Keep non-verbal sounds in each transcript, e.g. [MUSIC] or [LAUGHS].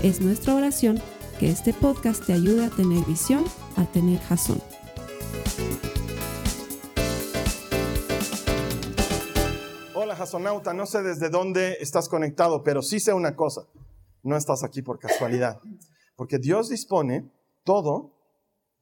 Es nuestra oración que este podcast te ayude a tener visión, a tener jazón. Hola jasonauta, no sé desde dónde estás conectado, pero sí sé una cosa, no estás aquí por casualidad, porque Dios dispone todo,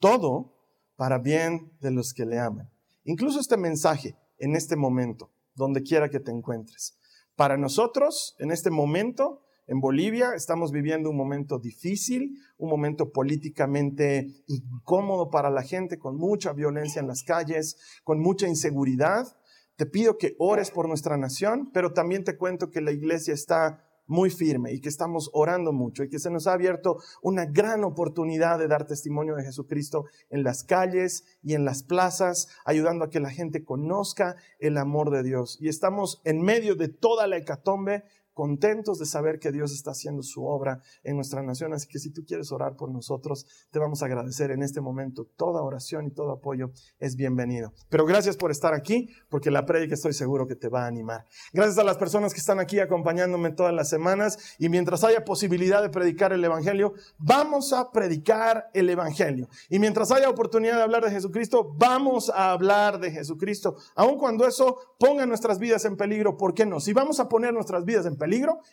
todo para bien de los que le aman. Incluso este mensaje en este momento, donde quiera que te encuentres. Para nosotros, en este momento, en Bolivia estamos viviendo un momento difícil, un momento políticamente incómodo para la gente, con mucha violencia en las calles, con mucha inseguridad. Te pido que ores por nuestra nación, pero también te cuento que la iglesia está muy firme y que estamos orando mucho y que se nos ha abierto una gran oportunidad de dar testimonio de Jesucristo en las calles y en las plazas, ayudando a que la gente conozca el amor de Dios. Y estamos en medio de toda la hecatombe contentos de saber que Dios está haciendo su obra en nuestra nación. Así que si tú quieres orar por nosotros, te vamos a agradecer en este momento. Toda oración y todo apoyo es bienvenido. Pero gracias por estar aquí, porque la predica estoy seguro que te va a animar. Gracias a las personas que están aquí acompañándome todas las semanas y mientras haya posibilidad de predicar el Evangelio, vamos a predicar el Evangelio. Y mientras haya oportunidad de hablar de Jesucristo, vamos a hablar de Jesucristo. Aun cuando eso ponga nuestras vidas en peligro, ¿por qué no? Si vamos a poner nuestras vidas en peligro,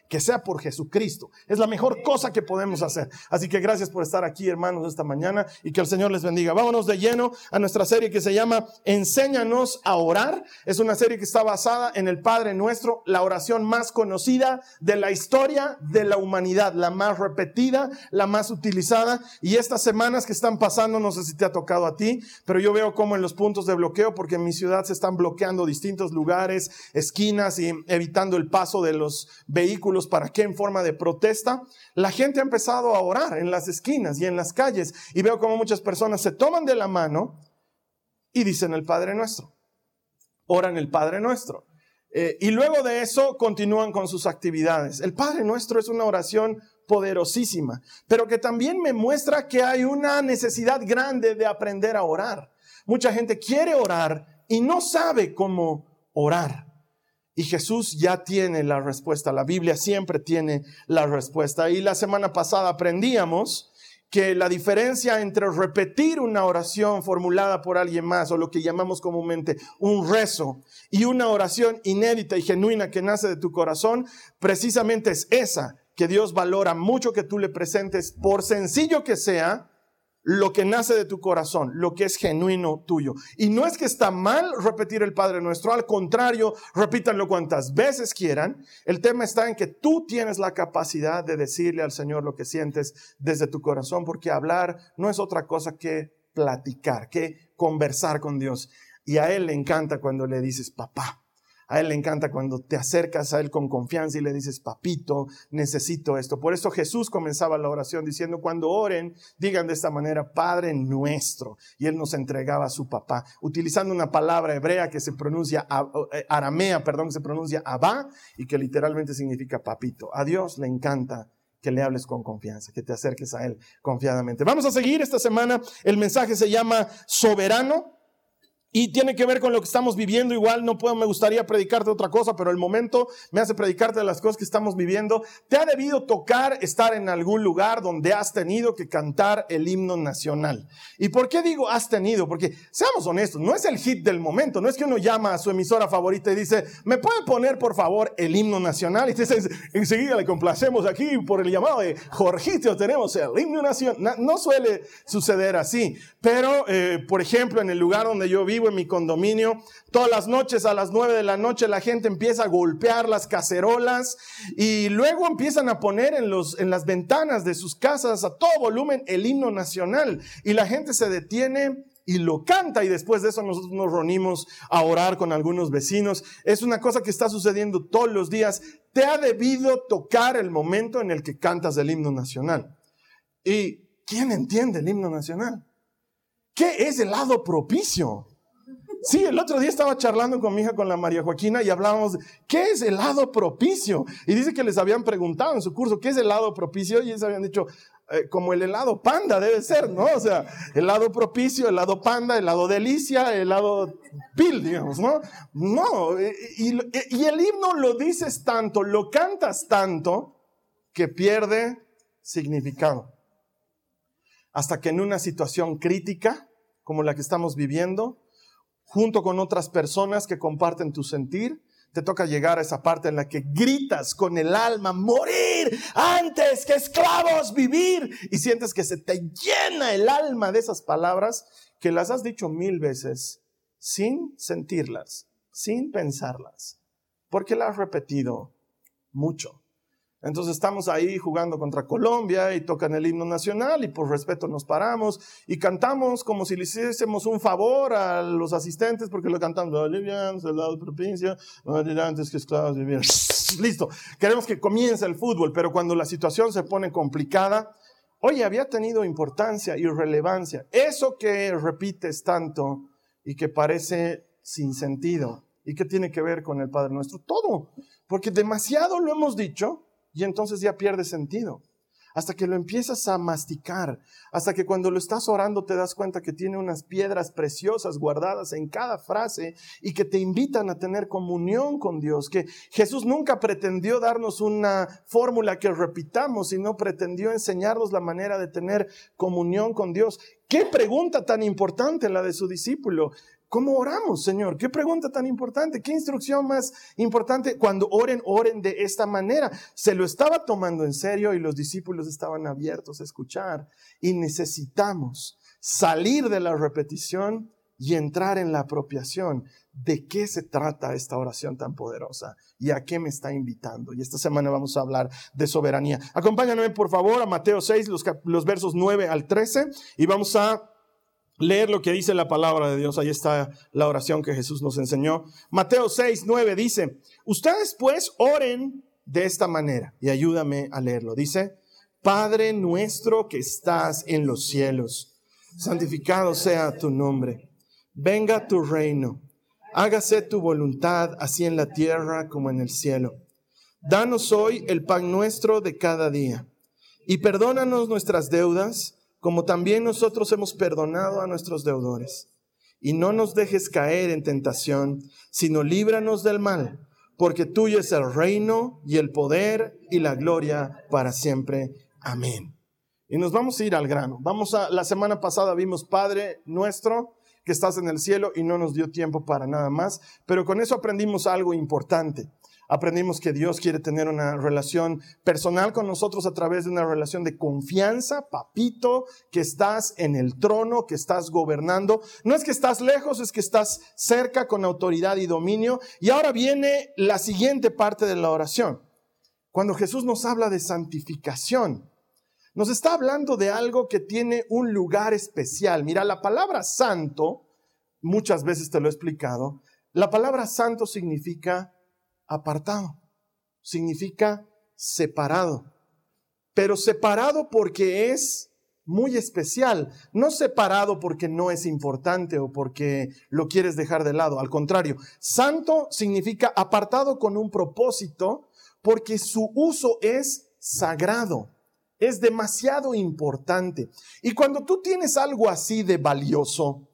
que sea por Jesucristo. Es la mejor cosa que podemos hacer. Así que gracias por estar aquí, hermanos, esta mañana y que el Señor les bendiga. Vámonos de lleno a nuestra serie que se llama Enséñanos a orar. Es una serie que está basada en el Padre Nuestro, la oración más conocida de la historia de la humanidad, la más repetida, la más utilizada. Y estas semanas que están pasando, no sé si te ha tocado a ti, pero yo veo como en los puntos de bloqueo, porque en mi ciudad se están bloqueando distintos lugares, esquinas y evitando el paso de los vehículos, ¿para qué? En forma de protesta. La gente ha empezado a orar en las esquinas y en las calles y veo como muchas personas se toman de la mano y dicen el Padre Nuestro. Oran el Padre Nuestro. Eh, y luego de eso continúan con sus actividades. El Padre Nuestro es una oración poderosísima, pero que también me muestra que hay una necesidad grande de aprender a orar. Mucha gente quiere orar y no sabe cómo orar. Y Jesús ya tiene la respuesta. La Biblia siempre tiene la respuesta. Y la semana pasada aprendíamos que la diferencia entre repetir una oración formulada por alguien más o lo que llamamos comúnmente un rezo y una oración inédita y genuina que nace de tu corazón, precisamente es esa, que Dios valora mucho que tú le presentes, por sencillo que sea, lo que nace de tu corazón, lo que es genuino tuyo. Y no es que está mal repetir el Padre Nuestro, al contrario, repítanlo cuantas veces quieran. El tema está en que tú tienes la capacidad de decirle al Señor lo que sientes desde tu corazón, porque hablar no es otra cosa que platicar, que conversar con Dios. Y a Él le encanta cuando le dices, papá, a Él le encanta cuando te acercas a Él con confianza y le dices, papito, necesito esto. Por eso Jesús comenzaba la oración diciendo, cuando oren, digan de esta manera, Padre nuestro. Y Él nos entregaba a su papá, utilizando una palabra hebrea que se pronuncia, eh, aramea, perdón, que se pronuncia Abba y que literalmente significa papito. A Dios le encanta que le hables con confianza, que te acerques a Él confiadamente. Vamos a seguir esta semana. El mensaje se llama soberano. Y tiene que ver con lo que estamos viviendo. Igual no puedo, me gustaría predicarte otra cosa, pero el momento me hace predicarte de las cosas que estamos viviendo. Te ha debido tocar estar en algún lugar donde has tenido que cantar el himno nacional. ¿Y por qué digo has tenido? Porque seamos honestos, no es el hit del momento. No es que uno llama a su emisora favorita y dice, ¿me puede poner por favor el himno nacional? Y enseguida le complacemos aquí por el llamado de Jorgito, tenemos el himno nacional. No suele suceder así. Pero, eh, por ejemplo, en el lugar donde yo vivo, en mi condominio. Todas las noches a las nueve de la noche la gente empieza a golpear las cacerolas y luego empiezan a poner en, los, en las ventanas de sus casas a todo volumen el himno nacional y la gente se detiene y lo canta y después de eso nosotros nos reunimos a orar con algunos vecinos. Es una cosa que está sucediendo todos los días. Te ha debido tocar el momento en el que cantas el himno nacional. ¿Y quién entiende el himno nacional? ¿Qué es el lado propicio? Sí, el otro día estaba charlando con mi hija, con la María Joaquina, y hablábamos, ¿qué es el lado propicio? Y dice que les habían preguntado en su curso, ¿qué es el lado propicio? Y ellos habían dicho, eh, como el helado panda debe ser, ¿no? O sea, el lado propicio, el lado panda, el lado delicia, el lado pil, digamos, ¿no? No, y, y el himno lo dices tanto, lo cantas tanto, que pierde significado. Hasta que en una situación crítica, como la que estamos viviendo, junto con otras personas que comparten tu sentir, te toca llegar a esa parte en la que gritas con el alma, morir antes que esclavos, vivir. Y sientes que se te llena el alma de esas palabras que las has dicho mil veces sin sentirlas, sin pensarlas, porque las has repetido mucho. Entonces estamos ahí jugando contra Colombia y tocan el himno nacional y por respeto nos paramos y cantamos como si le hiciésemos un favor a los asistentes porque lo cantamos, Bolivianos, el lado de provincia, antes que esclavos vivían. [LAUGHS] Listo, queremos que comience el fútbol, pero cuando la situación se pone complicada, oye, había tenido importancia y relevancia. Eso que repites tanto y que parece sin sentido y que tiene que ver con el Padre nuestro, todo, porque demasiado lo hemos dicho y entonces ya pierde sentido. Hasta que lo empiezas a masticar, hasta que cuando lo estás orando te das cuenta que tiene unas piedras preciosas guardadas en cada frase y que te invitan a tener comunión con Dios, que Jesús nunca pretendió darnos una fórmula que repitamos, sino pretendió enseñarnos la manera de tener comunión con Dios. Qué pregunta tan importante la de su discípulo. ¿Cómo oramos, Señor? Qué pregunta tan importante, qué instrucción más importante. Cuando oren, oren de esta manera. Se lo estaba tomando en serio y los discípulos estaban abiertos a escuchar. Y necesitamos salir de la repetición y entrar en la apropiación. ¿De qué se trata esta oración tan poderosa? ¿Y a qué me está invitando? Y esta semana vamos a hablar de soberanía. Acompáñame, por favor, a Mateo 6, los, los versos 9 al 13, y vamos a leer lo que dice la palabra de Dios. Ahí está la oración que Jesús nos enseñó. Mateo 6, 9 dice, ustedes pues oren de esta manera y ayúdame a leerlo. Dice, Padre nuestro que estás en los cielos, santificado sea tu nombre. Venga tu reino. Hágase tu voluntad así en la tierra como en el cielo. Danos hoy el pan nuestro de cada día y perdónanos nuestras deudas como también nosotros hemos perdonado a nuestros deudores. Y no nos dejes caer en tentación, sino líbranos del mal, porque tuyo es el reino y el poder y la gloria para siempre. Amén. Y nos vamos a ir al grano. Vamos a, la semana pasada vimos Padre nuestro que estás en el cielo y no nos dio tiempo para nada más, pero con eso aprendimos algo importante. Aprendimos que Dios quiere tener una relación personal con nosotros a través de una relación de confianza, papito, que estás en el trono, que estás gobernando. No es que estás lejos, es que estás cerca con autoridad y dominio. Y ahora viene la siguiente parte de la oración. Cuando Jesús nos habla de santificación, nos está hablando de algo que tiene un lugar especial. Mira, la palabra santo, muchas veces te lo he explicado, la palabra santo significa apartado, significa separado, pero separado porque es muy especial, no separado porque no es importante o porque lo quieres dejar de lado, al contrario, santo significa apartado con un propósito porque su uso es sagrado, es demasiado importante. Y cuando tú tienes algo así de valioso,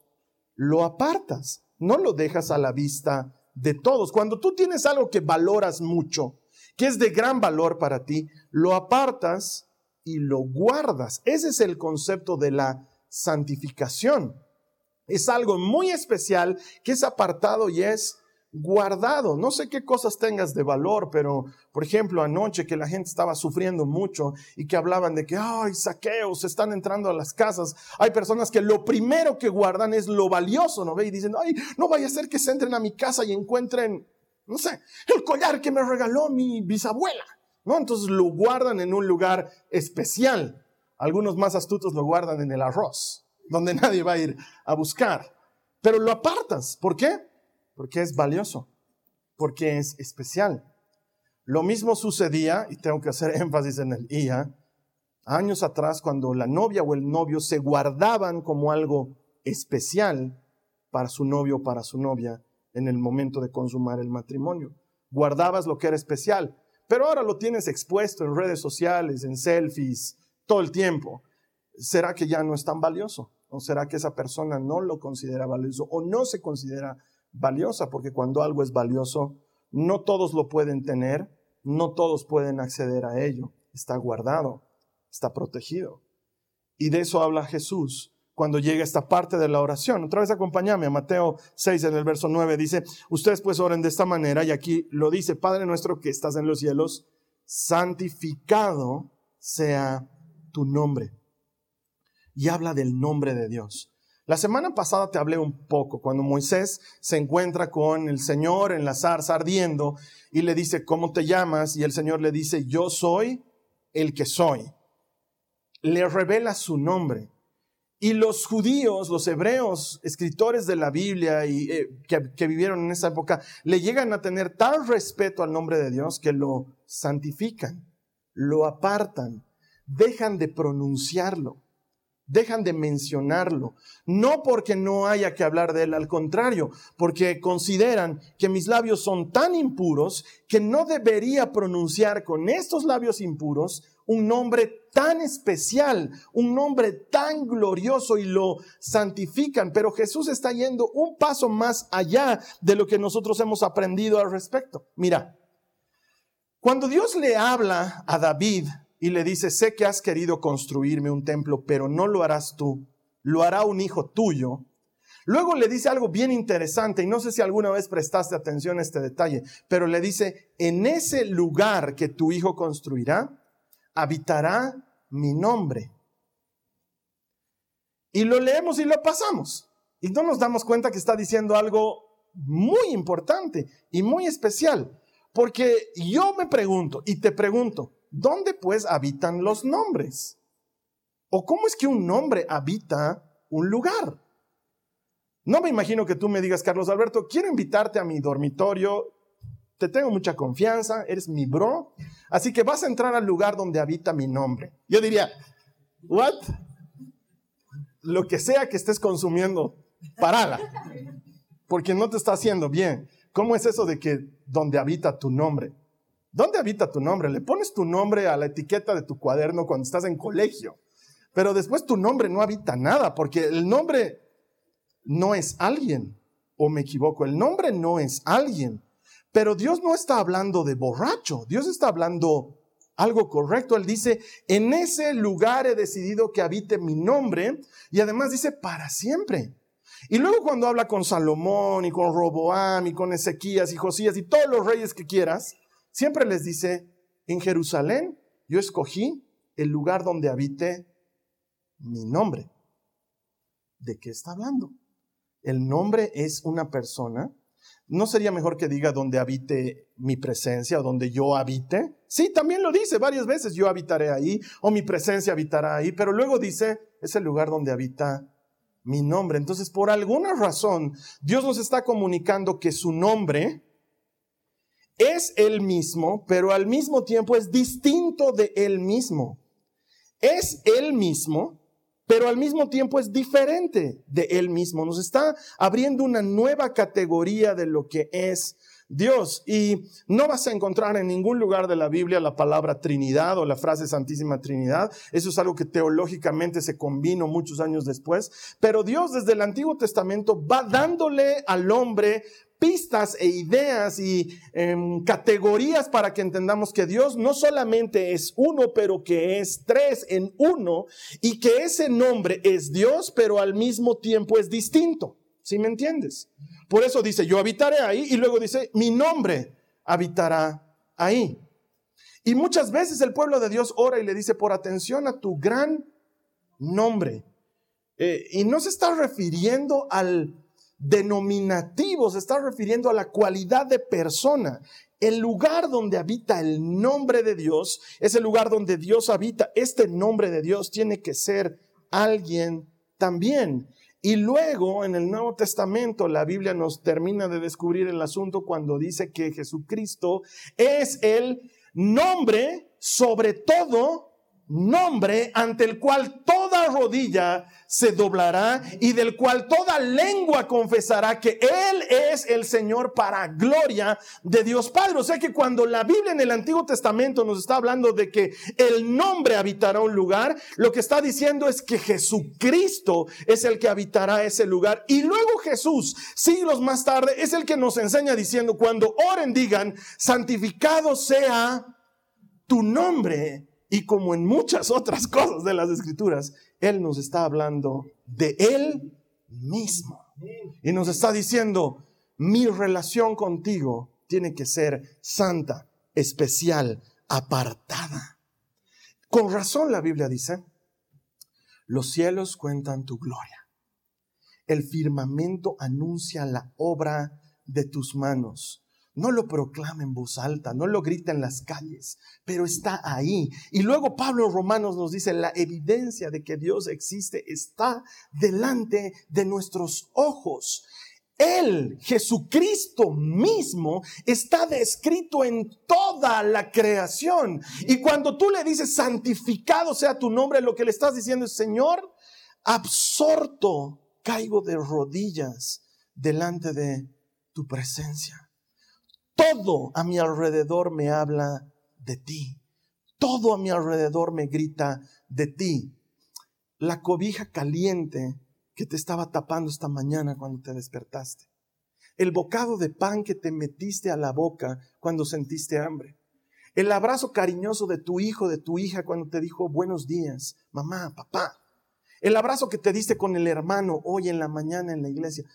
lo apartas, no lo dejas a la vista de todos. Cuando tú tienes algo que valoras mucho, que es de gran valor para ti, lo apartas y lo guardas. Ese es el concepto de la santificación. Es algo muy especial que es apartado y es guardado. No sé qué cosas tengas de valor, pero por ejemplo, anoche que la gente estaba sufriendo mucho y que hablaban de que, ay, saqueos, están entrando a las casas. Hay personas que lo primero que guardan es lo valioso, ¿no ve? Y dicen, ay, no vaya a ser que se entren a mi casa y encuentren, no sé, el collar que me regaló mi bisabuela, ¿no? Entonces lo guardan en un lugar especial. Algunos más astutos lo guardan en el arroz, donde nadie va a ir a buscar. Pero lo apartas. ¿Por qué? Porque es valioso, porque es especial. Lo mismo sucedía, y tengo que hacer [LAUGHS] énfasis en el IA, años atrás cuando la novia o el novio se guardaban como algo especial para su novio o para su novia en el momento de consumar el matrimonio. Guardabas lo que era especial, pero ahora lo tienes expuesto en redes sociales, en selfies, todo el tiempo. ¿Será que ya no es tan valioso? ¿O será que esa persona no lo considera valioso o no se considera valiosa? Porque cuando algo es valioso, no todos lo pueden tener, no todos pueden acceder a ello. Está guardado, está protegido. Y de eso habla Jesús cuando llega esta parte de la oración. Otra vez acompáñame a Mateo 6 en el verso 9. Dice, ustedes pues oren de esta manera y aquí lo dice, Padre nuestro que estás en los cielos, santificado sea tu nombre. Y habla del nombre de Dios. La semana pasada te hablé un poco cuando Moisés se encuentra con el Señor en la zarza ardiendo y le dice, ¿cómo te llamas? Y el Señor le dice, yo soy el que soy. Le revela su nombre. Y los judíos, los hebreos, escritores de la Biblia y eh, que, que, vivieron en esa época, le llegan a tener tal respeto al nombre de Dios que lo santifican, lo apartan, dejan de pronunciarlo, dejan de mencionarlo. No porque no haya que hablar de él, al contrario, porque consideran que mis labios son tan impuros que no debería pronunciar con estos labios impuros un nombre tan especial, un nombre tan glorioso y lo santifican. Pero Jesús está yendo un paso más allá de lo que nosotros hemos aprendido al respecto. Mira, cuando Dios le habla a David y le dice, sé que has querido construirme un templo, pero no lo harás tú, lo hará un hijo tuyo. Luego le dice algo bien interesante y no sé si alguna vez prestaste atención a este detalle, pero le dice, en ese lugar que tu hijo construirá, habitará mi nombre. Y lo leemos y lo pasamos. Y no nos damos cuenta que está diciendo algo muy importante y muy especial. Porque yo me pregunto y te pregunto, ¿dónde pues habitan los nombres? ¿O cómo es que un nombre habita un lugar? No me imagino que tú me digas, Carlos Alberto, quiero invitarte a mi dormitorio te tengo mucha confianza, eres mi bro, así que vas a entrar al lugar donde habita mi nombre. Yo diría, ¿what? Lo que sea que estés consumiendo, parala, porque no te está haciendo bien. ¿Cómo es eso de que donde habita tu nombre? ¿Dónde habita tu nombre? Le pones tu nombre a la etiqueta de tu cuaderno cuando estás en colegio, pero después tu nombre no habita nada, porque el nombre no es alguien, o me equivoco, el nombre no es alguien. Pero Dios no está hablando de borracho, Dios está hablando algo correcto. Él dice, en ese lugar he decidido que habite mi nombre y además dice, para siempre. Y luego cuando habla con Salomón y con Roboam y con Ezequías y Josías y todos los reyes que quieras, siempre les dice, en Jerusalén yo escogí el lugar donde habite mi nombre. ¿De qué está hablando? El nombre es una persona ¿No sería mejor que diga donde habite mi presencia o donde yo habite? Sí, también lo dice varias veces, yo habitaré ahí o mi presencia habitará ahí, pero luego dice, es el lugar donde habita mi nombre. Entonces, por alguna razón, Dios nos está comunicando que su nombre es el mismo, pero al mismo tiempo es distinto de él mismo. Es el mismo, pero al mismo tiempo es diferente de Él mismo. Nos está abriendo una nueva categoría de lo que es Dios. Y no vas a encontrar en ningún lugar de la Biblia la palabra Trinidad o la frase Santísima Trinidad. Eso es algo que teológicamente se combinó muchos años después. Pero Dios desde el Antiguo Testamento va dándole al hombre pistas e ideas y em, categorías para que entendamos que Dios no solamente es uno, pero que es tres en uno y que ese nombre es Dios, pero al mismo tiempo es distinto. ¿Sí me entiendes? Por eso dice, yo habitaré ahí y luego dice, mi nombre habitará ahí. Y muchas veces el pueblo de Dios ora y le dice, por atención a tu gran nombre. Eh, y no se está refiriendo al denominativo, se está refiriendo a la cualidad de persona. El lugar donde habita el nombre de Dios es el lugar donde Dios habita. Este nombre de Dios tiene que ser alguien también. Y luego en el Nuevo Testamento la Biblia nos termina de descubrir el asunto cuando dice que Jesucristo es el nombre sobre todo nombre ante el cual toda rodilla se doblará y del cual toda lengua confesará que Él es el Señor para gloria de Dios Padre. O sea que cuando la Biblia en el Antiguo Testamento nos está hablando de que el nombre habitará un lugar, lo que está diciendo es que Jesucristo es el que habitará ese lugar. Y luego Jesús, siglos más tarde, es el que nos enseña diciendo, cuando oren digan, santificado sea tu nombre y como en muchas otras [LAUGHS] cosas de las escrituras, Él nos está hablando de Él mismo. Y nos está diciendo, mi relación contigo tiene que ser santa, especial, apartada. Con razón la Biblia dice, los cielos cuentan tu gloria. El firmamento anuncia la obra de tus manos. No lo proclama en voz alta, no lo grita en las calles, pero está ahí. Y luego Pablo Romanos nos dice, la evidencia de que Dios existe está delante de nuestros ojos. Él, Jesucristo mismo, está descrito en toda la creación. Y cuando tú le dices, santificado sea tu nombre, lo que le estás diciendo es, Señor, absorto caigo de rodillas delante de tu presencia. Todo a mi alrededor me habla de ti. Todo a mi alrededor me grita de ti. La cobija caliente que te estaba tapando esta mañana cuando te despertaste. El bocado de pan que te metiste a la boca cuando sentiste hambre. El abrazo cariñoso de tu hijo, de tu hija cuando te dijo buenos días, mamá, papá. El abrazo que te diste con el hermano hoy en la mañana en la iglesia.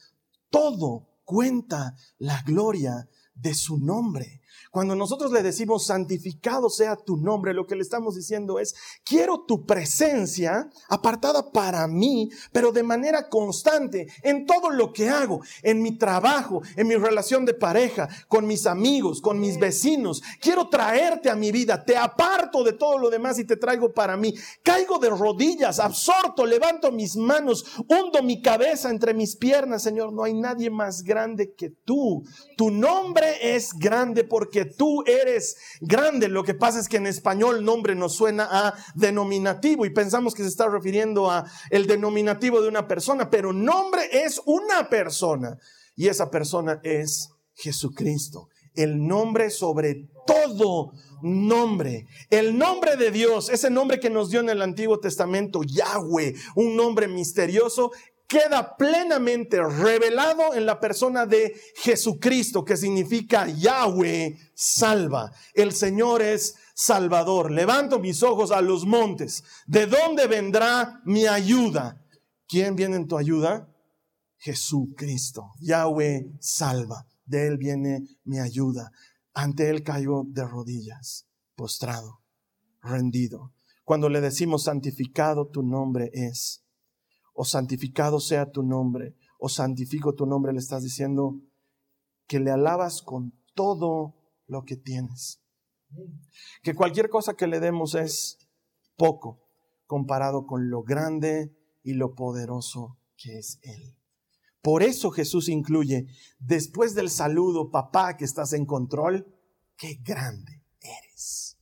Todo cuenta la gloria de su nombre. Cuando nosotros le decimos santificado sea tu nombre, lo que le estamos diciendo es, quiero tu presencia apartada para mí, pero de manera constante en todo lo que hago, en mi trabajo, en mi relación de pareja, con mis amigos, con mis vecinos. Quiero traerte a mi vida, te aparto de todo lo demás y te traigo para mí. Caigo de rodillas, absorto, levanto mis manos, hundo mi cabeza entre mis piernas, Señor. No hay nadie más grande que tú. Tu nombre es grande porque tú eres grande. Lo que pasa es que en español nombre nos suena a denominativo y pensamos que se está refiriendo a el denominativo de una persona, pero nombre es una persona y esa persona es Jesucristo. El nombre sobre todo nombre. El nombre de Dios, ese nombre que nos dio en el Antiguo Testamento, Yahweh, un nombre misterioso, queda plenamente revelado en la persona de Jesucristo, que significa Yahweh salva. El Señor es salvador. Levanto mis ojos a los montes. ¿De dónde vendrá mi ayuda? ¿Quién viene en tu ayuda? Jesucristo. Yahweh salva. De Él viene mi ayuda. Ante Él caigo de rodillas, postrado, rendido. Cuando le decimos santificado, tu nombre es o santificado sea tu nombre, o santifico tu nombre, le estás diciendo que le alabas con todo lo que tienes. Que cualquier cosa que le demos es poco comparado con lo grande y lo poderoso que es Él. Por eso Jesús incluye, después del saludo, papá, que estás en control, qué grande eres,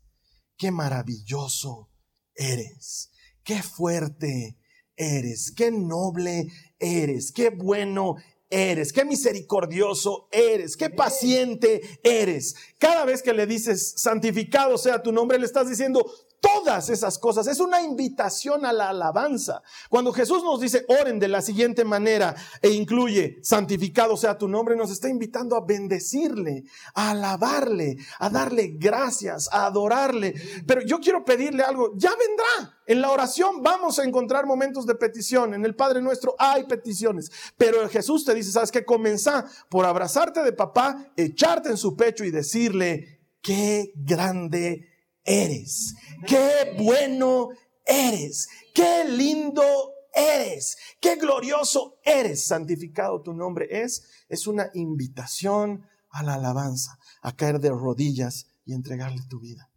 qué maravilloso eres, qué fuerte eres, qué noble eres, qué bueno eres, qué misericordioso eres, qué paciente eres. Cada vez que le dices, santificado sea tu nombre, le estás diciendo, todas esas cosas. Es una invitación a la alabanza. Cuando Jesús nos dice, oren de la siguiente manera e incluye, santificado sea tu nombre, nos está invitando a bendecirle, a alabarle, a darle gracias, a adorarle. Pero yo quiero pedirle algo, ya vendrá. En la oración vamos a encontrar momentos de petición. En el Padre nuestro hay peticiones. Pero Jesús te dice, ¿sabes qué? Comenzá por abrazarte de papá, echarte en su pecho y decirle, qué grande eres. Qué bueno eres. Qué lindo eres. Qué glorioso eres. Santificado tu nombre es. Es una invitación a la alabanza, a caer de rodillas y entregarle tu vida.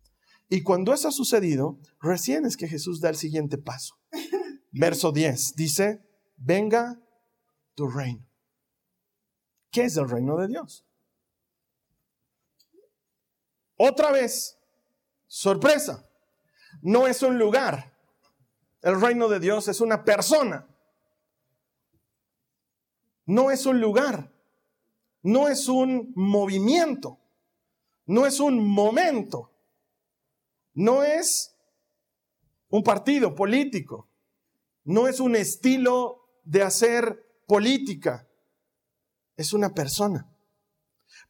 Y cuando eso ha sucedido, recién es que Jesús da el siguiente paso. Verso 10 dice, venga tu reino. ¿Qué es el reino de Dios? Otra vez, Sorpresa. no es un lugar. El reino de Dios es una persona. No es un lugar. No es un movimiento. No es un momento. No es un partido político. No es un estilo de hacer política. Es una persona.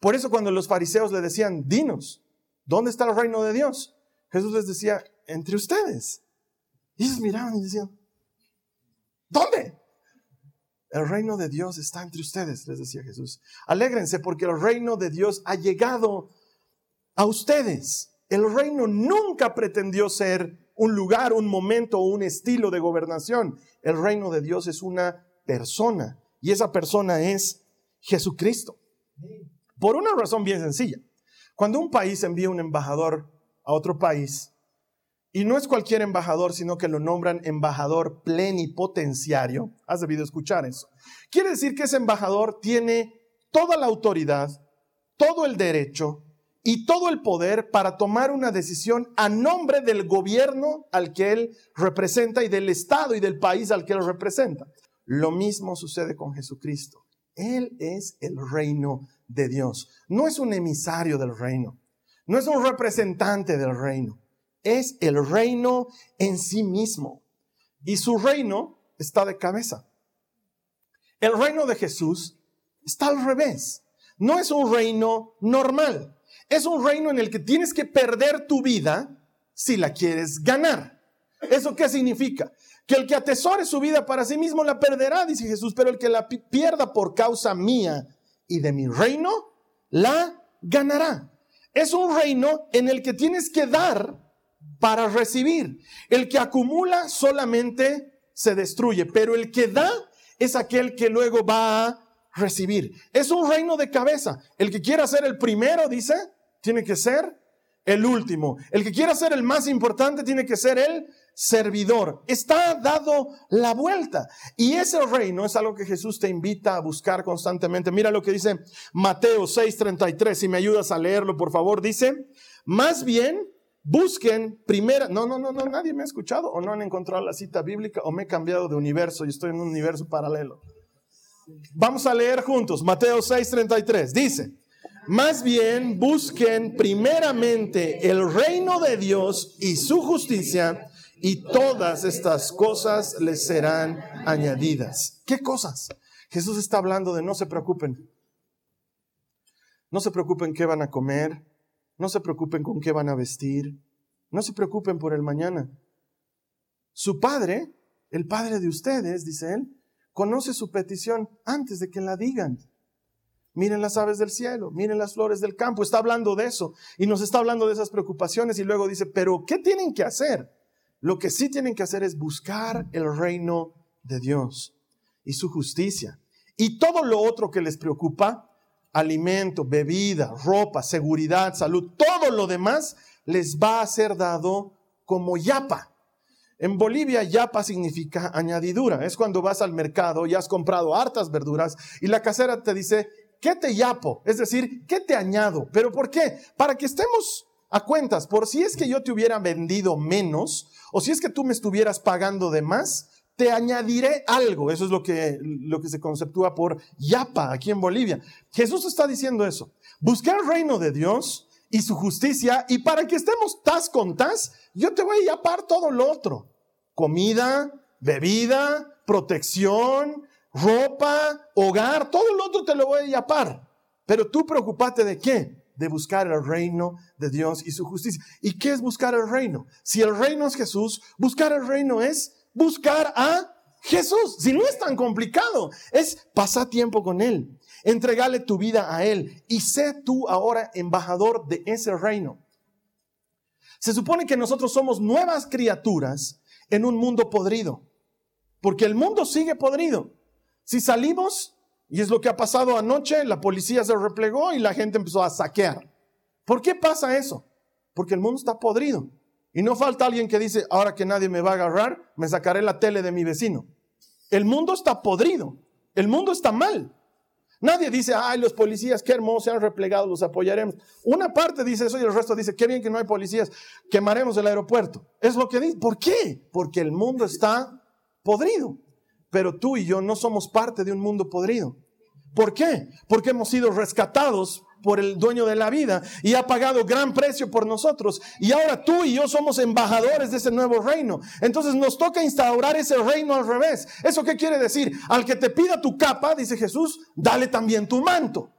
Por eso cuando los fariseos le decían, dinos, ¿dónde está el reino de Dios? Jesús les decía, entre ustedes. Y ellos miraban y decían, ¿dónde? El reino de Dios está entre ustedes, les decía Jesús. Alégrense porque el reino de Dios ha llegado a ustedes. El reino nunca pretendió ser un lugar, un momento o un estilo de gobernación. El reino de Dios es una persona y esa persona es Jesucristo. Por una razón bien sencilla. Cuando un país envía un embajador a otro país, y no es cualquier embajador, sino que lo nombran embajador plenipotenciario. Has debido escuchar eso. Quiere decir que ese embajador tiene toda la autoridad, todo el derecho y todo el poder para tomar una decisión a nombre del gobierno al que él representa y del Estado y del país al que él representa. Lo mismo sucede con Jesucristo. Él es el reino de Dios. No es un emisario del reino. No es un representante del reino es el reino en sí mismo. Y su reino está de cabeza. El reino de Jesús está al revés. No es un reino normal. Es un reino en el que tienes que perder tu vida si la quieres ganar. ¿Eso qué significa? Que el que atesore su vida para sí mismo la perderá, dice Jesús, pero el que la pierda por causa mía y de mi reino, la ganará. Es un reino en el que tienes que dar para recibir. El que acumula solamente se destruye, pero el que da es aquel que luego va a recibir. Es un reino de cabeza. El que quiera ser el primero, dice, tiene que ser el último. El que quiera ser el más importante, tiene que ser el servidor. Está dado la vuelta. Y ese reino es algo que Jesús te invita a buscar constantemente. Mira lo que dice Mateo 6:33. Si me ayudas a leerlo, por favor. Dice, más bien, Busquen primera, no, no, no, no, nadie me ha escuchado o no han encontrado la cita bíblica o me he cambiado de universo y estoy en un universo paralelo. Vamos a leer juntos Mateo 6:33. Dice, más bien busquen primeramente el reino de Dios y su justicia y todas estas cosas les serán añadidas. ¿Qué cosas? Jesús está hablando de no se preocupen. No se preocupen qué van a comer, no se preocupen con qué van a vestir. No se preocupen por el mañana. Su Padre, el Padre de ustedes, dice él, conoce su petición antes de que la digan. Miren las aves del cielo, miren las flores del campo. Está hablando de eso y nos está hablando de esas preocupaciones y luego dice, pero ¿qué tienen que hacer? Lo que sí tienen que hacer es buscar el reino de Dios y su justicia. Y todo lo otro que les preocupa, alimento, bebida, ropa, seguridad, salud, todo lo demás les va a ser dado como yapa. En Bolivia, yapa significa añadidura. Es cuando vas al mercado y has comprado hartas verduras y la casera te dice, ¿qué te yapo? Es decir, ¿qué te añado? ¿Pero por qué? Para que estemos a cuentas, por si es que yo te hubiera vendido menos o si es que tú me estuvieras pagando de más, te añadiré algo. Eso es lo que, lo que se conceptúa por yapa aquí en Bolivia. Jesús está diciendo eso. Buscar el reino de Dios y su justicia y para que estemos tas con tas, yo te voy a yapar todo lo otro. Comida, bebida, protección, ropa, hogar, todo lo otro te lo voy a yapar. Pero tú preocupate de qué? De buscar el reino de Dios y su justicia. ¿Y qué es buscar el reino? Si el reino es Jesús, buscar el reino es buscar a Jesús. Si no es tan complicado, es pasar tiempo con Él, entregarle tu vida a Él y sé tú ahora embajador de ese reino. Se supone que nosotros somos nuevas criaturas en un mundo podrido, porque el mundo sigue podrido. Si salimos, y es lo que ha pasado anoche, la policía se replegó y la gente empezó a saquear. ¿Por qué pasa eso? Porque el mundo está podrido. Y no falta alguien que dice, ahora que nadie me va a agarrar, me sacaré la tele de mi vecino. El mundo está podrido, el mundo está mal. Nadie dice, ay, los policías, qué hermosos, se han replegado, los apoyaremos. Una parte dice eso y el resto dice, qué bien que no hay policías, quemaremos el aeropuerto. Es lo que dice. ¿Por qué? Porque el mundo está podrido. Pero tú y yo no somos parte de un mundo podrido. ¿Por qué? Porque hemos sido rescatados por el dueño de la vida y ha pagado gran precio por nosotros. Y ahora tú y yo somos embajadores de ese nuevo reino. Entonces nos toca instaurar ese reino al revés. ¿Eso qué quiere decir? Al que te pida tu capa, dice Jesús, dale también tu manto.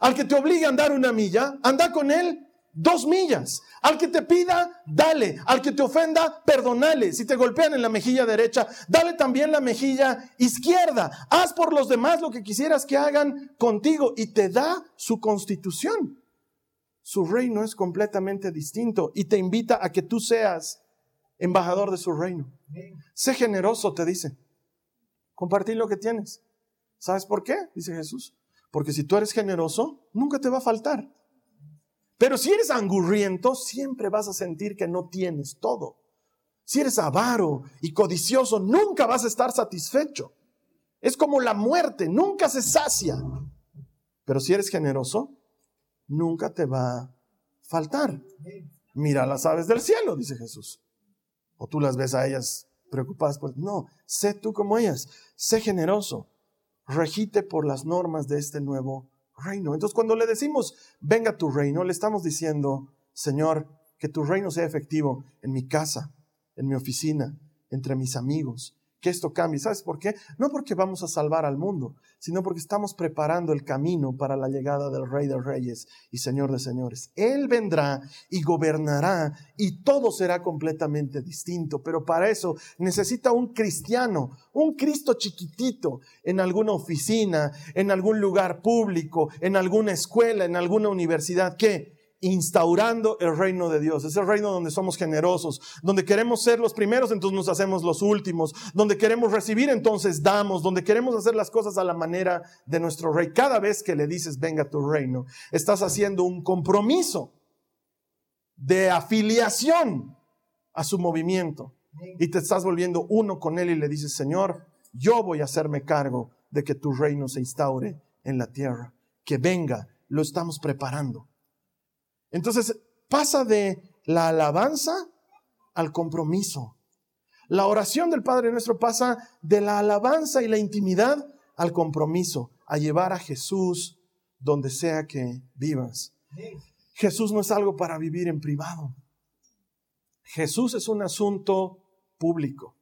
Al que te obligue a andar una milla, anda con él dos millas. Al que te pida, dale. Al que te ofenda, perdonale. Si te golpean en la mejilla derecha, dale también la mejilla izquierda. Haz por los demás lo que quisieras que hagan contigo y te da su constitución. Su reino es completamente distinto y te invita a que tú seas embajador de su reino. Sé generoso, te dice. Compartir lo que tienes. ¿Sabes por qué? Dice Jesús. Porque si tú eres generoso, nunca te va a faltar. Pero si eres angurriento, siempre vas a sentir que no tienes todo. Si eres avaro y codicioso, nunca vas a estar satisfecho. Es como la muerte, nunca se sacia. Pero si eres generoso, nunca te va a faltar. Mira las aves del cielo, dice Jesús. O tú las ves a ellas preocupadas. Pues no, sé tú como ellas. Sé generoso. Regite por las normas de este nuevo reino. Entonces, cuando le decimos, venga tu reino, le estamos diciendo, Señor, que tu reino sea efectivo en mi casa, en mi oficina, entre mis amigos, que esto cambie. ¿Sabes por qué? No porque vamos a salvar al mundo, sino porque estamos preparando el camino para la llegada del Rey de Reyes y Señor de Señores. Él vendrá y gobernará y todo será completamente distinto, pero para eso necesita un cristiano, un Cristo chiquitito en alguna oficina, en algún lugar público, en alguna escuela, en alguna universidad, que instaurando el reino de Dios. Es el reino donde somos generosos, donde queremos ser los primeros, entonces nos hacemos los últimos, donde queremos recibir, entonces damos, donde queremos hacer las cosas a la manera de nuestro rey. Cada vez que le dices, venga tu reino, estás haciendo un compromiso de afiliación a su movimiento y te estás volviendo uno con él y le dices, Señor, yo voy a hacerme cargo de que tu reino se instaure en la tierra, que venga, lo estamos preparando. Entonces pasa de la alabanza al compromiso. La oración del Padre nuestro pasa de la alabanza y la intimidad al compromiso, a llevar a Jesús donde sea que vivas. Jesús no es algo para vivir en privado. Jesús es un asunto público.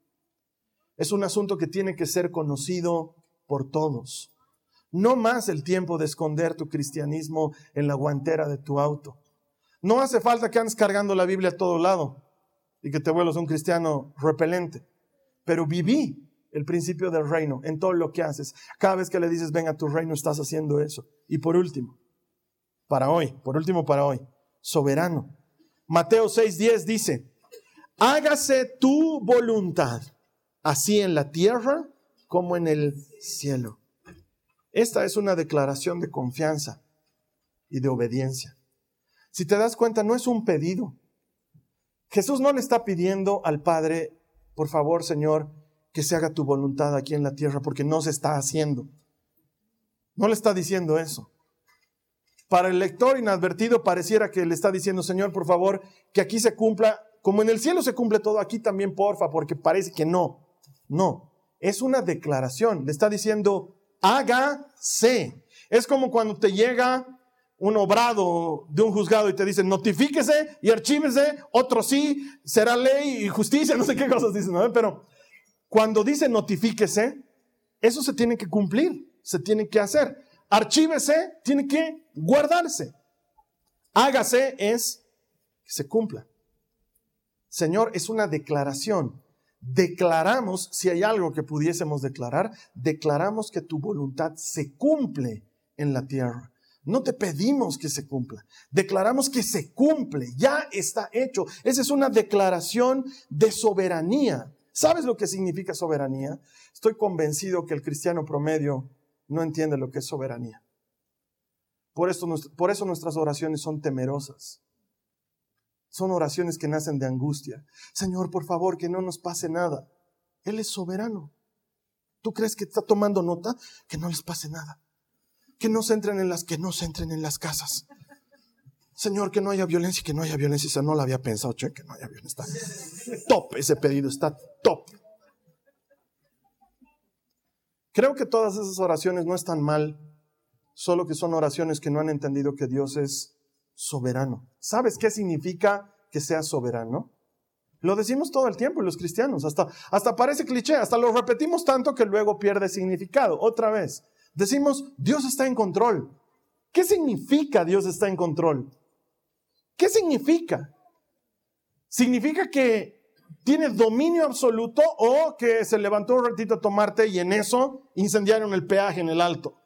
Es un asunto que tiene que ser conocido por todos. No más el tiempo de esconder tu cristianismo en la guantera de tu auto. No hace falta que andes cargando la Biblia a todo lado y que te vuelvas un cristiano repelente. Pero viví el principio del reino en todo lo que haces. Cada vez que le dices, ven a tu reino, estás haciendo eso. Y por último, para hoy, por último para hoy, soberano. Mateo 6:10 dice, hágase tu voluntad, así en la tierra como en el cielo. Esta es una declaración de confianza y de obediencia. Si te das cuenta, no es un pedido. Jesús no le está pidiendo al Padre, por favor, Señor, que se haga tu voluntad aquí en la tierra, porque no se está haciendo. No le está diciendo eso. Para el lector inadvertido pareciera que le está diciendo, Señor, por favor, que aquí se cumpla, como en el cielo se cumple todo, aquí también, porfa, porque parece que no. No, es una declaración. Le está diciendo, hágase. Es como cuando te llega un obrado de un juzgado y te dicen notifíquese y archívese, otro sí, será ley y justicia, [LAUGHS] no sé qué cosas dicen. Pero cuando dice notifíquese, eso se tiene que cumplir, se tiene que hacer. Archívese, tiene que guardarse. Hágase es que se cumpla. Señor, es una declaración. Declaramos, si hay algo que pudiésemos declarar, declaramos que tu voluntad se cumple en la tierra. No te pedimos que se cumpla, declaramos que se cumple, ya está hecho. Esa es una declaración de soberanía. ¿Sabes lo que significa soberanía? Estoy convencido que el cristiano promedio no entiende lo que es soberanía. Por eso, por eso nuestras oraciones son temerosas. Son oraciones que nacen de angustia. Señor, por favor, que no nos pase nada. Él es soberano. ¿Tú crees que está tomando nota? Que no les pase nada que no se entren en las que no se entren en las casas. Señor, que no haya violencia, que no haya violencia. Eso no lo había pensado, che, que no haya violencia. Top ese pedido, está top. Creo que todas esas oraciones no están mal, solo que son oraciones que no han entendido que Dios es soberano. ¿Sabes qué significa que sea soberano? Lo decimos todo el tiempo los cristianos, hasta, hasta parece cliché, hasta lo repetimos tanto que luego pierde significado. Otra vez, decimos, Dios está en control. ¿Qué significa Dios está en control? ¿Qué significa? ¿Significa que tiene dominio absoluto o que se levantó un ratito a tomarte y en eso incendiaron el peaje en el alto?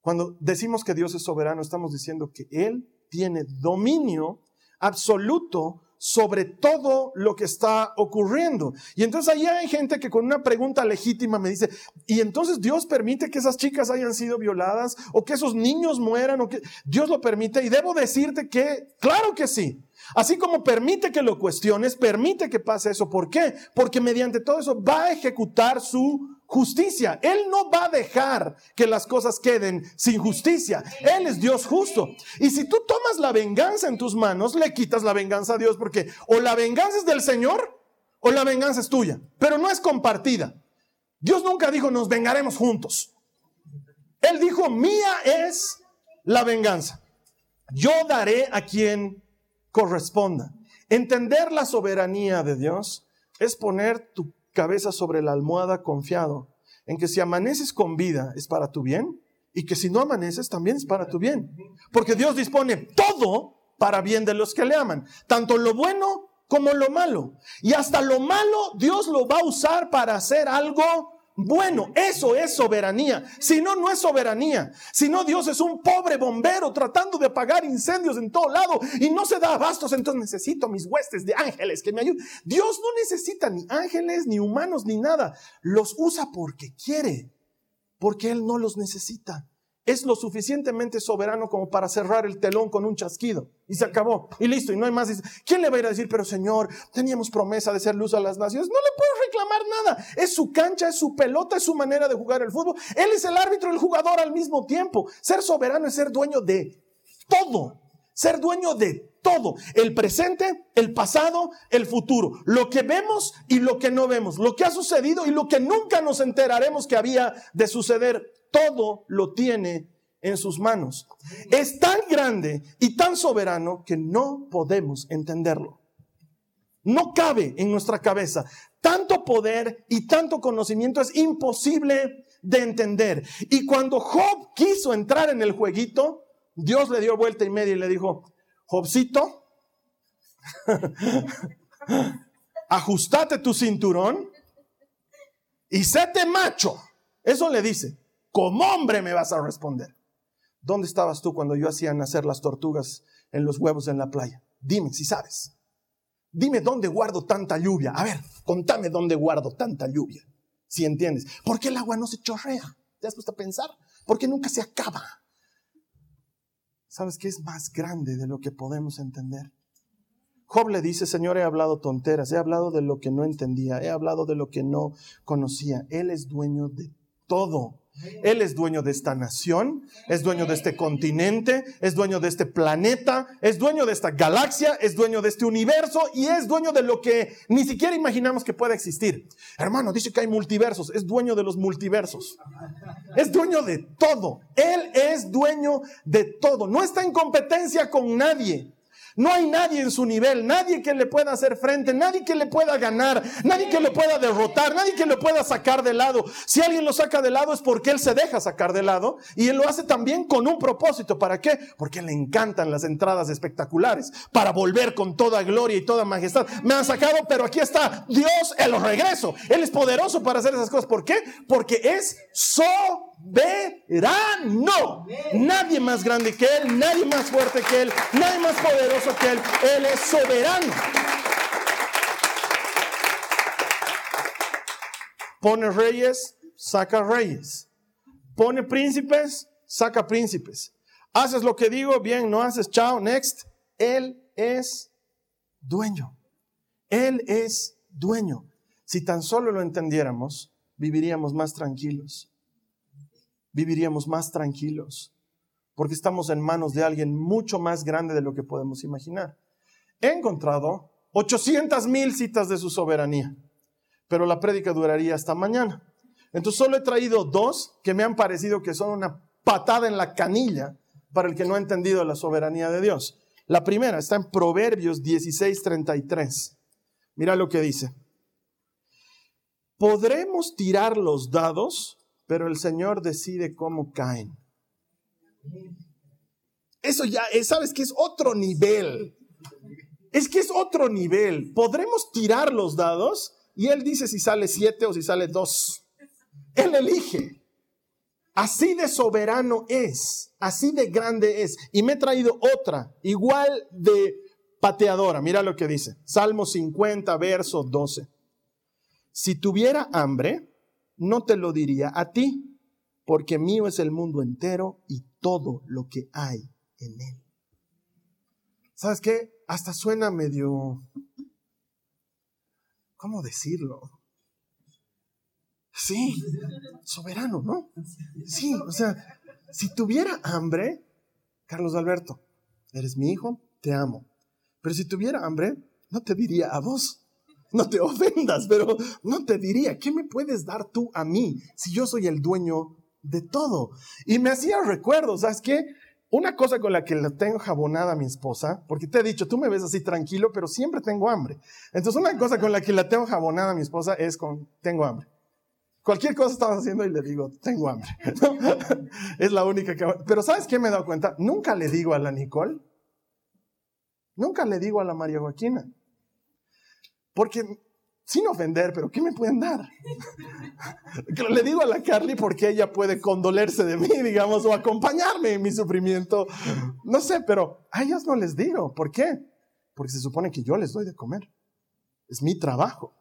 Cuando decimos que Dios es soberano, estamos diciendo que Él tiene dominio absoluto sobre todo lo que está ocurriendo. Y entonces ahí hay gente que con una pregunta legítima me dice, ¿y entonces Dios permite que esas chicas hayan sido violadas o que esos niños mueran o que Dios lo permite? Y debo decirte que, claro que sí. Así como permite que lo cuestiones, permite que pase eso. ¿Por qué? Porque mediante todo eso va a ejecutar su justicia. Él no va a dejar que las cosas queden sin justicia. Él es Dios justo. Y si tú tomas la venganza en tus manos, le quitas la venganza a Dios porque o la venganza es del Señor o la venganza es tuya, pero no es compartida. Dios nunca dijo nos vengaremos juntos. Él dijo, mía es la venganza. Yo daré a quien corresponda. Entender la soberanía de Dios es poner tu cabeza sobre la almohada confiado en que si amaneces con vida es para tu bien y que si no amaneces también es para tu bien. Porque Dios dispone todo para bien de los que le aman, tanto lo bueno como lo malo. Y hasta lo malo Dios lo va a usar para hacer algo bueno, eso es soberanía. Si no, no es soberanía. Si no, Dios es un pobre bombero tratando de apagar incendios en todo lado y no se da abastos. Entonces necesito mis huestes de ángeles que me ayuden. Dios no necesita ni ángeles, ni humanos, ni nada. Los usa porque quiere, porque Él no los necesita es lo suficientemente soberano como para cerrar el telón con un chasquido. Y se acabó. Y listo. Y no hay más. ¿Quién le va a ir a decir, pero Señor, teníamos promesa de ser luz a las naciones? No le puedo reclamar nada. Es su cancha, es su pelota, es su manera de jugar el fútbol. Él es el árbitro y el jugador al mismo tiempo. Ser soberano es ser dueño de todo. Ser dueño de todo. El presente, el pasado, el futuro. Lo que vemos y lo que no vemos. Lo que ha sucedido y lo que nunca nos enteraremos que había de suceder todo lo tiene en sus manos. Es tan grande y tan soberano que no podemos entenderlo. No cabe en nuestra cabeza. Tanto poder y tanto conocimiento es imposible de entender. Y cuando Job quiso entrar en el jueguito, Dios le dio vuelta y media y le dijo, Jobcito, [LAUGHS] ajustate tu cinturón y séte macho. Eso le dice. Como hombre me vas a responder. ¿Dónde estabas tú cuando yo hacía nacer las tortugas en los huevos en la playa? Dime si sabes. Dime dónde guardo tanta lluvia. A ver, contame dónde guardo tanta lluvia. Si entiendes. ¿Por qué el agua no se chorrea? ¿Te has puesto a pensar? ¿Por qué nunca se acaba? ¿Sabes qué es más grande de lo que podemos entender? Job le dice, Señor, he hablado tonteras, he hablado de lo que no entendía, he hablado de lo que no conocía. Él es dueño de todo. Él es dueño de esta nación, es dueño de este continente, es dueño de este planeta, es dueño de esta galaxia, es dueño de este universo y es dueño de lo que ni siquiera imaginamos que pueda existir. Hermano, dice que hay multiversos, es dueño de los multiversos. Es dueño de todo. Él es dueño de todo. No está en competencia con nadie. No hay nadie en su nivel, nadie que le pueda hacer frente, nadie que le pueda ganar, nadie que le pueda derrotar, nadie que le pueda sacar de lado. Si alguien lo saca de lado es porque él se deja sacar de lado y él lo hace también con un propósito. ¿Para qué? Porque le encantan las entradas espectaculares, para volver con toda gloria y toda majestad. Me han sacado, pero aquí está Dios el regreso. Él es poderoso para hacer esas cosas. ¿Por qué? Porque es soberano. Nadie más grande que Él, nadie más fuerte que Él, nadie más poderoso que Él. Él es soberano. Pone reyes, saca reyes. Pone príncipes, saca príncipes. Haces lo que digo, bien, no haces, chao, next. Él es dueño. Él es dueño. Si tan solo lo entendiéramos, viviríamos más tranquilos viviríamos más tranquilos, porque estamos en manos de alguien mucho más grande de lo que podemos imaginar. He encontrado 800 mil citas de su soberanía, pero la prédica duraría hasta mañana. Entonces solo he traído dos que me han parecido que son una patada en la canilla para el que no ha entendido la soberanía de Dios. La primera está en Proverbios 16:33. Mira lo que dice. Podremos tirar los dados, pero el Señor decide cómo caen. Eso ya, es, sabes que es otro nivel. Es que es otro nivel. Podremos tirar los dados y Él dice si sale siete o si sale dos. Él elige. Así de soberano es, así de grande es. Y me he traído otra, igual de pateadora. Mira lo que dice. Salmo 50, verso 12. Si tuviera hambre, no te lo diría a ti, porque mío es el mundo entero y todo lo que hay en él. ¿Sabes qué? Hasta suena medio... ¿Cómo decirlo? Sí, soberano, ¿no? Sí, o sea, si tuviera hambre, Carlos Alberto, eres mi hijo, te amo. Pero si tuviera hambre, no te diría a vos. No te [LAUGHS] ofendas, pero no te diría, ¿qué me puedes dar tú a mí si yo soy el dueño de todo? Y me hacía recuerdo, ¿sabes qué? Una cosa con la que la tengo jabonada a mi esposa, porque te he dicho, tú me ves así tranquilo, pero siempre tengo hambre. Entonces, una cosa con la que la tengo jabonada a mi esposa es con, tengo hambre. Cualquier cosa estamos haciendo y le digo, tengo hambre. [LAUGHS] es la única que... Pero ¿sabes qué me he dado cuenta? Nunca le digo a la Nicole, nunca le digo a la María Joaquina. Porque, sin ofender, pero ¿qué me pueden dar? le digo a la Carly porque ella puede condolerse de mí, digamos, o acompañarme en mi sufrimiento. No sé, pero a ellas no les digo. ¿Por qué? Porque se supone que yo les doy de comer. Es mi trabajo.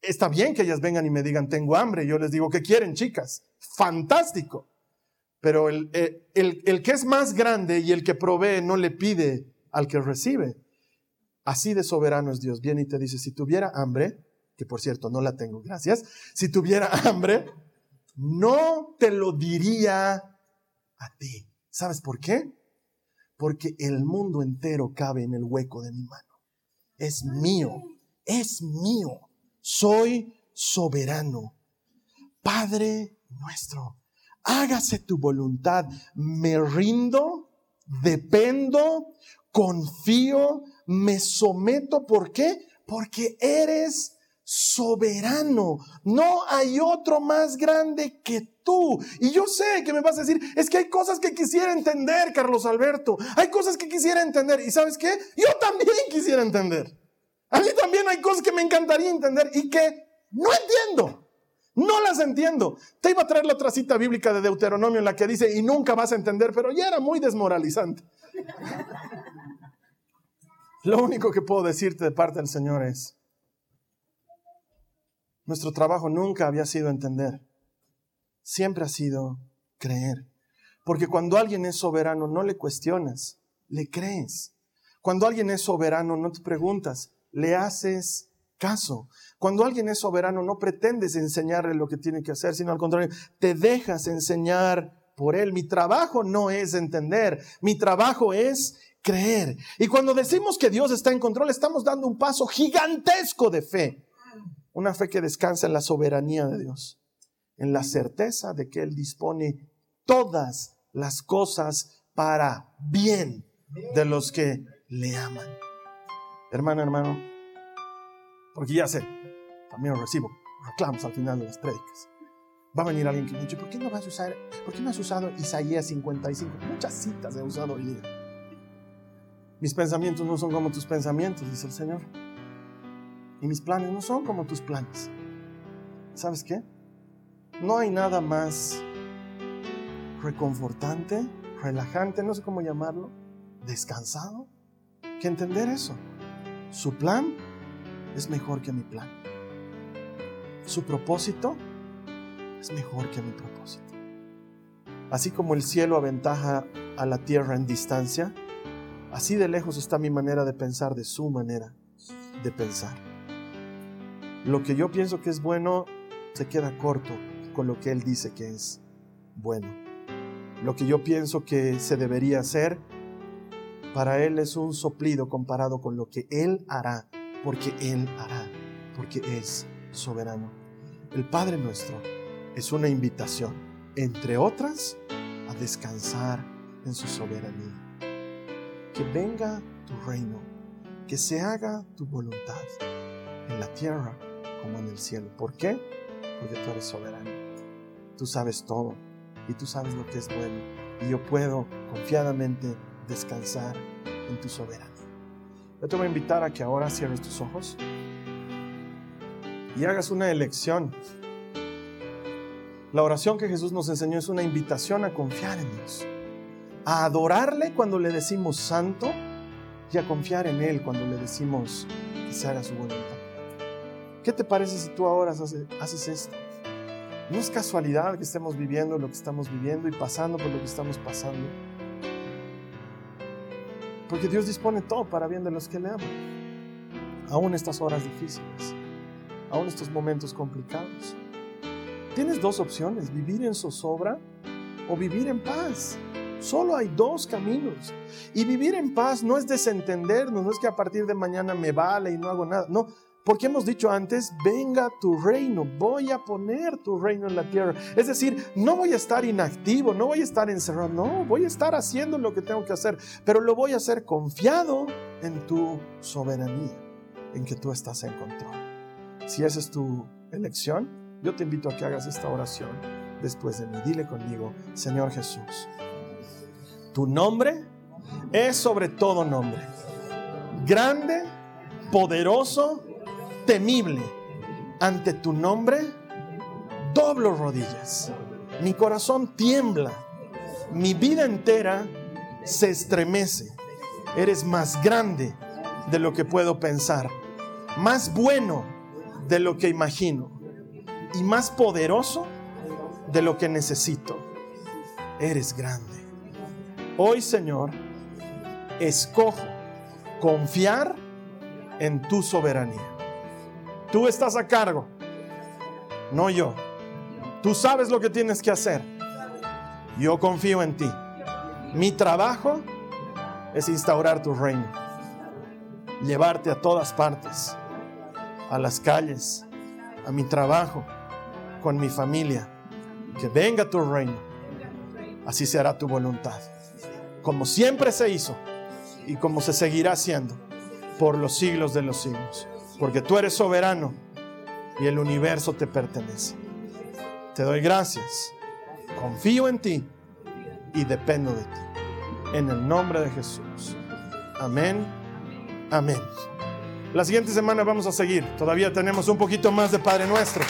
Está bien que ellas vengan y me digan, tengo hambre. Yo les digo, ¿qué quieren, chicas? Fantástico. Pero el, eh, que es más grande y el que provee no le pide al que recibe. Así de soberano es Dios. Viene y te dice, si tuviera hambre, que por cierto no la tengo, gracias. Si tuviera [LAUGHS] hambre, no te lo diría a ti. ¿Sabes por qué? Porque el mundo entero cabe en el hueco de mi mano. Es mío, es mío soy soberano. Padre nuestro, hágase tu voluntad. Me rindo, dependo, confío, me someto. ¿Por qué? Porque eres soberano. No hay otro más grande que tú. Y yo sé que me vas a decir, es que hay cosas que quisiera entender, Carlos Alberto. Hay cosas que quisiera entender. ¿Y sabes qué? Yo también quisiera entender. A mí también hay cosas que me encantaría entender y que no entiendo. No las entiendo. Te iba a traer la otra cita bíblica de Deuteronomio en la que dice, y nunca vas a entender, pero ya era muy desmoralizante. Lo único que puedo decirte de parte del Señor es, nuestro trabajo nunca había sido entender, siempre ha sido creer. Porque cuando alguien es soberano no le cuestionas, le crees. Cuando alguien es soberano no te preguntas, le haces caso. Cuando alguien es soberano, no pretendes enseñarle lo que tiene que hacer, sino al contrario, te dejas enseñar por él. Mi trabajo no es entender, mi trabajo es creer. Y cuando decimos que Dios está en control, estamos dando un paso gigantesco de fe. Una fe que descansa en la soberanía de Dios, en la certeza de que Él dispone todas las cosas para bien de los que le aman hermana, hermano, porque ya sé, también recibo reclamos al final de las prédicas. Va a venir alguien que me dice, ¿por qué no vas a usar, por qué no has usado Isaías 55? Muchas citas he usado hoy día. Mis pensamientos no son como tus pensamientos, dice el Señor. Y mis planes no son como tus planes. ¿Sabes qué? No hay nada más reconfortante, relajante, no sé cómo llamarlo, descansado, que entender eso. Su plan es mejor que mi plan. Su propósito es mejor que mi propósito. Así como el cielo aventaja a la tierra en distancia, así de lejos está mi manera de pensar de su manera de pensar. Lo que yo pienso que es bueno se queda corto con lo que Él dice que es bueno. Lo que yo pienso que se debería hacer, para Él es un soplido comparado con lo que Él hará, porque Él hará, porque es soberano. El Padre nuestro es una invitación, entre otras, a descansar en su soberanía. Que venga tu reino, que se haga tu voluntad en la tierra como en el cielo. ¿Por qué? Porque tú eres soberano. Tú sabes todo y tú sabes lo que es bueno. Y yo puedo confiadamente descansar en tu soberanía. Yo te voy a invitar a que ahora cierres tus ojos y hagas una elección. La oración que Jesús nos enseñó es una invitación a confiar en Dios, a adorarle cuando le decimos santo y a confiar en Él cuando le decimos que se haga su voluntad. ¿Qué te parece si tú ahora haces esto? No es casualidad que estemos viviendo lo que estamos viviendo y pasando por lo que estamos pasando. Porque Dios dispone todo para bien de los que le aman. Aún estas horas difíciles, aún estos momentos complicados. Tienes dos opciones, vivir en zozobra o vivir en paz. Solo hay dos caminos. Y vivir en paz no es desentendernos, no es que a partir de mañana me vale y no hago nada. No, porque hemos dicho antes, venga tu reino, voy a poner tu reino en la tierra. Es decir, no voy a estar inactivo, no voy a estar encerrado, no, voy a estar haciendo lo que tengo que hacer, pero lo voy a hacer confiado en tu soberanía, en que tú estás en control. Si esa es tu elección, yo te invito a que hagas esta oración después de mí. Dile conmigo, Señor Jesús, tu nombre es sobre todo nombre, grande, poderoso, temible. Ante tu nombre, doblo rodillas. Mi corazón tiembla. Mi vida entera se estremece. Eres más grande de lo que puedo pensar. Más bueno de lo que imagino. Y más poderoso de lo que necesito. Eres grande. Hoy, Señor, escojo confiar en tu soberanía. Tú estás a cargo, no yo. Tú sabes lo que tienes que hacer. Yo confío en ti. Mi trabajo es instaurar tu reino, llevarte a todas partes, a las calles, a mi trabajo, con mi familia. Que venga tu reino. Así será tu voluntad. Como siempre se hizo y como se seguirá haciendo por los siglos de los siglos porque tú eres soberano y el universo te pertenece. Te doy gracias, confío en ti y dependo de ti. En el nombre de Jesús. Amén. Amén. La siguiente semana vamos a seguir. Todavía tenemos un poquito más de Padre Nuestro.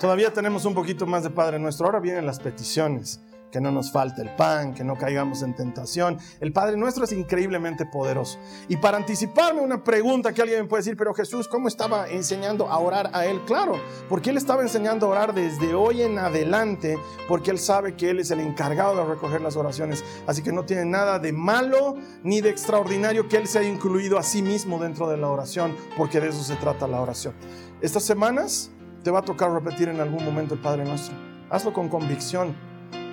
Todavía tenemos un poquito más de Padre Nuestro. Ahora vienen las peticiones que no nos falte el pan, que no caigamos en tentación. El Padre nuestro es increíblemente poderoso. Y para anticiparme una pregunta que alguien puede decir, pero Jesús, ¿cómo estaba enseñando a orar a Él? Claro, porque Él estaba enseñando a orar desde hoy en adelante, porque Él sabe que Él es el encargado de recoger las oraciones. Así que no tiene nada de malo ni de extraordinario que Él se haya incluido a sí mismo dentro de la oración, porque de eso se trata la oración. Estas semanas te va a tocar repetir en algún momento el Padre nuestro. Hazlo con convicción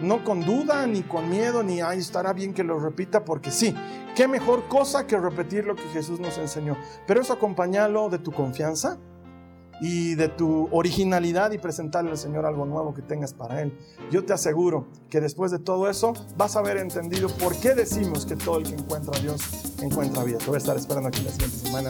no con duda, ni con miedo, ni ahí estará bien que lo repita, porque sí, qué mejor cosa que repetir lo que Jesús nos enseñó. Pero eso acompañalo de tu confianza y de tu originalidad y presentarle al Señor algo nuevo que tengas para Él. Yo te aseguro que después de todo eso vas a haber entendido por qué decimos que todo el que encuentra a Dios encuentra vida. Te voy a estar esperando aquí la siguiente semana.